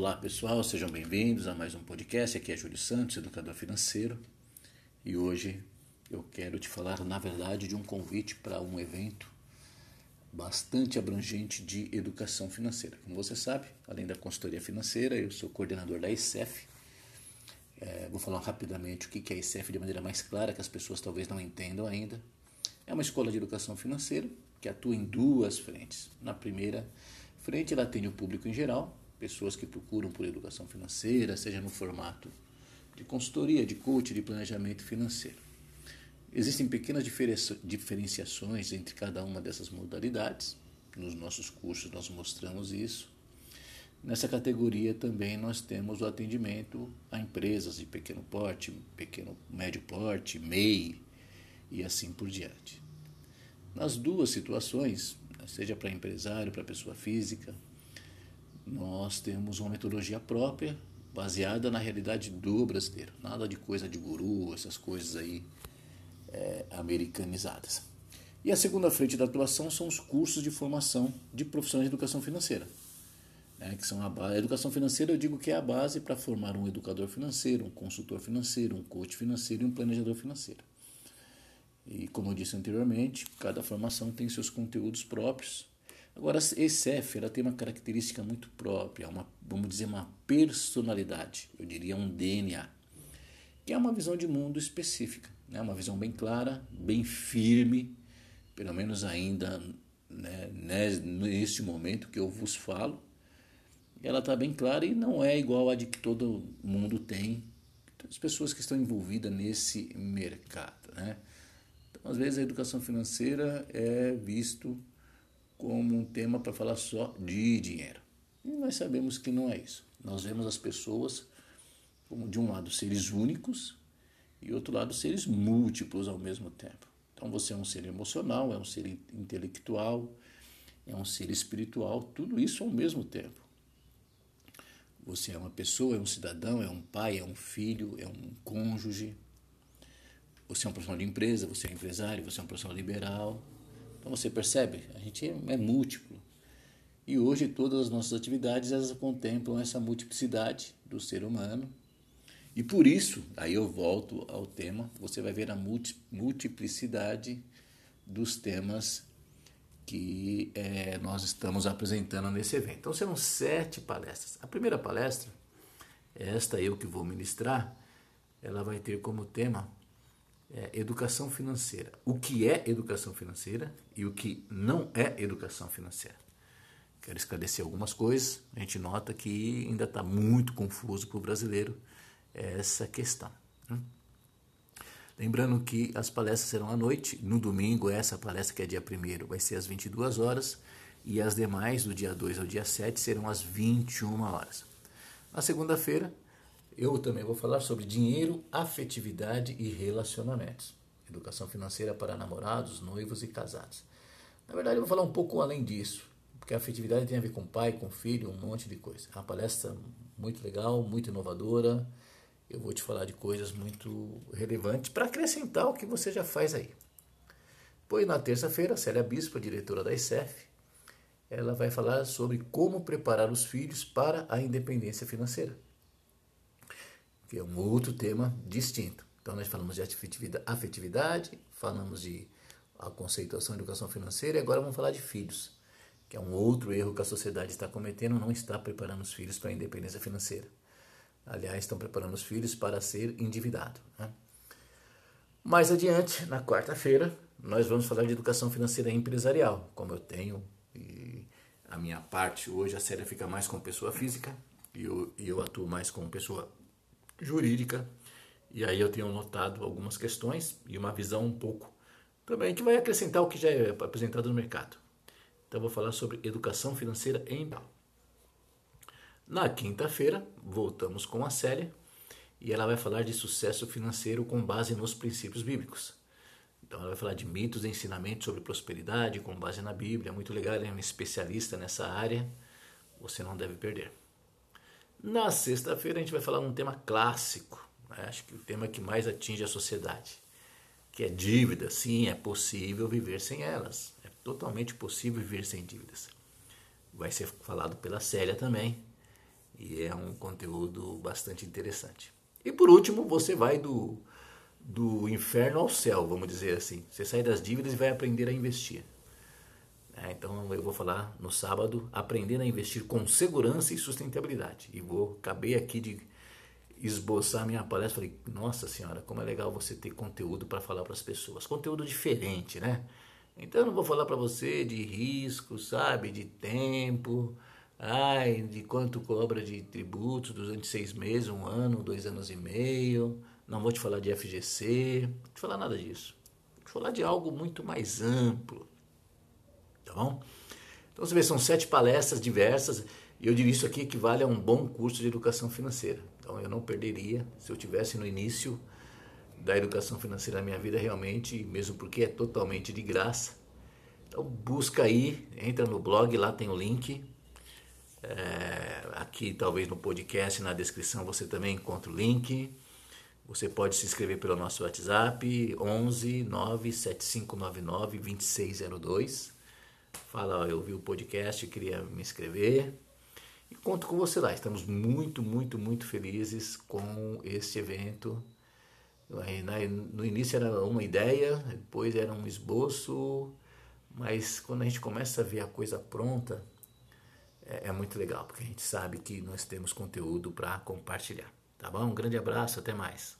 Olá pessoal, sejam bem-vindos a mais um podcast. Aqui é Júlio Santos, educador financeiro, e hoje eu quero te falar, na verdade, de um convite para um evento bastante abrangente de educação financeira. Como você sabe, além da consultoria financeira, eu sou coordenador da ICEF. É, vou falar rapidamente o que é a ICEF de maneira mais clara, que as pessoas talvez não entendam ainda. É uma escola de educação financeira que atua em duas frentes. Na primeira frente, ela atende o público em geral, pessoas que procuram por educação financeira, seja no formato de consultoria, de coach, de planejamento financeiro. Existem pequenas diferenciações entre cada uma dessas modalidades. Nos nossos cursos nós mostramos isso. Nessa categoria também nós temos o atendimento a empresas de pequeno porte, pequeno médio porte, MEI e assim por diante. Nas duas situações, seja para empresário, para pessoa física, nós temos uma metodologia própria, baseada na realidade do brasileiro. Nada de coisa de guru, essas coisas aí é, americanizadas. E a segunda frente da atuação são os cursos de formação de profissionais de educação financeira. Né, que são a, a educação financeira, eu digo que é a base para formar um educador financeiro, um consultor financeiro, um coach financeiro e um planejador financeiro. E como eu disse anteriormente, cada formação tem seus conteúdos próprios Agora, ECF ela tem uma característica muito própria, uma, vamos dizer, uma personalidade, eu diria um DNA, que é uma visão de mundo específica, né? uma visão bem clara, bem firme, pelo menos ainda né, neste momento que eu vos falo, ela está bem clara e não é igual a de que todo mundo tem, as pessoas que estão envolvidas nesse mercado. Né? Então, às vezes, a educação financeira é visto como um tema para falar só de dinheiro. E nós sabemos que não é isso. Nós vemos as pessoas como, de um lado, seres únicos e, outro lado, seres múltiplos ao mesmo tempo. Então, você é um ser emocional, é um ser intelectual, é um ser espiritual, tudo isso ao mesmo tempo. Você é uma pessoa, é um cidadão, é um pai, é um filho, é um cônjuge. Você é um profissional de empresa, você é um empresário, você é um profissional liberal, então você percebe, a gente é múltiplo. E hoje todas as nossas atividades elas contemplam essa multiplicidade do ser humano. E por isso, aí eu volto ao tema, você vai ver a multiplicidade dos temas que é, nós estamos apresentando nesse evento. Então serão sete palestras. A primeira palestra, esta eu que vou ministrar, ela vai ter como tema é, educação financeira. O que é educação financeira e o que não é educação financeira. Quero esclarecer algumas coisas. A gente nota que ainda está muito confuso para o brasileiro essa questão. Né? Lembrando que as palestras serão à noite. No domingo, essa palestra, que é dia 1 vai ser às 22 horas. E as demais, do dia 2 ao dia 7, serão às 21 horas. Na segunda-feira, eu também vou falar sobre dinheiro, afetividade e relacionamentos. Educação financeira para namorados, noivos e casados. Na verdade, eu vou falar um pouco além disso, porque a afetividade tem a ver com pai, com filho, um monte de coisa. É uma palestra muito legal, muito inovadora. Eu vou te falar de coisas muito relevantes para acrescentar o que você já faz aí. Pois na terça-feira, a Célia Bispo, diretora da ICEF, ela vai falar sobre como preparar os filhos para a independência financeira que é um outro tema distinto. Então, nós falamos de afetividade, falamos de a conceituação da educação financeira e agora vamos falar de filhos, que é um outro erro que a sociedade está cometendo, não está preparando os filhos para a independência financeira. Aliás, estão preparando os filhos para ser endividado. Né? Mais adiante, na quarta-feira, nós vamos falar de educação financeira empresarial, como eu tenho a minha parte hoje, a série fica mais com pessoa física e eu, eu atuo mais com pessoa jurídica. E aí eu tenho notado algumas questões e uma visão um pouco também que vai acrescentar o que já é apresentado no mercado. Então vou falar sobre educação financeira em Na quinta-feira, voltamos com a Célia e ela vai falar de sucesso financeiro com base nos princípios bíblicos. Então ela vai falar de mitos e ensinamentos sobre prosperidade com base na Bíblia. Muito legal, ela é uma especialista nessa área. Você não deve perder. Na sexta-feira a gente vai falar um tema clássico, né? acho que o tema que mais atinge a sociedade, que é dívida. Sim, é possível viver sem elas. É totalmente possível viver sem dívidas. Vai ser falado pela Célia também. E é um conteúdo bastante interessante. E por último, você vai do, do inferno ao céu, vamos dizer assim. Você sai das dívidas e vai aprender a investir. É, então eu vou falar no sábado, aprendendo a investir com segurança e sustentabilidade. E vou, acabei aqui de esboçar minha palestra, falei, nossa senhora, como é legal você ter conteúdo para falar para as pessoas. Conteúdo diferente, né? Então eu não vou falar para você de risco, sabe, de tempo, ai, de quanto cobra de tributos durante seis meses, um ano, dois anos e meio. Não vou te falar de FGC, não vou te falar nada disso. Vou te falar de algo muito mais amplo, tá bom? Então você vê, são sete palestras diversas e eu diria isso aqui equivale a um bom curso de educação financeira. Então eu não perderia se eu tivesse no início da educação financeira na minha vida realmente, mesmo porque é totalmente de graça. Então busca aí, entra no blog, lá tem o link. É, aqui talvez no podcast, na descrição você também encontra o link. Você pode se inscrever pelo nosso WhatsApp 11 97599 2602. Fala, ó, eu vi o podcast, queria me inscrever. E conto com você lá. Estamos muito, muito, muito felizes com este evento no início era uma ideia, depois era um esboço, mas quando a gente começa a ver a coisa pronta, é, é muito legal, porque a gente sabe que nós temos conteúdo para compartilhar. Tá bom? Um grande abraço, até mais.